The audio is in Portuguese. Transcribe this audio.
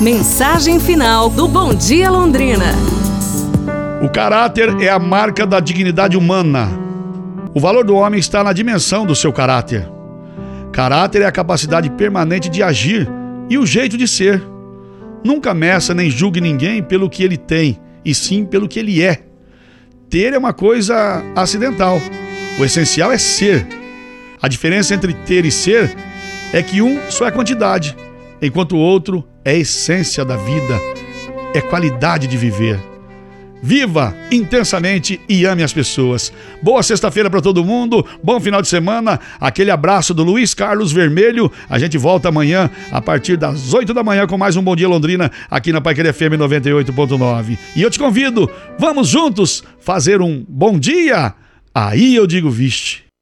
Mensagem final do Bom Dia Londrina. O caráter é a marca da dignidade humana. O valor do homem está na dimensão do seu caráter. Caráter é a capacidade permanente de agir e o jeito de ser. Nunca meça nem julgue ninguém pelo que ele tem, e sim pelo que ele é. Ter é uma coisa acidental. O essencial é ser. A diferença entre ter e ser é que um só é quantidade, enquanto o outro é essência da vida, é qualidade de viver. Viva intensamente e ame as pessoas. Boa sexta-feira para todo mundo, bom final de semana. Aquele abraço do Luiz Carlos Vermelho. A gente volta amanhã a partir das 8 da manhã com mais um Bom Dia Londrina aqui na Paiqueria FM 98.9. E eu te convido, vamos juntos fazer um bom dia. Aí eu digo viste.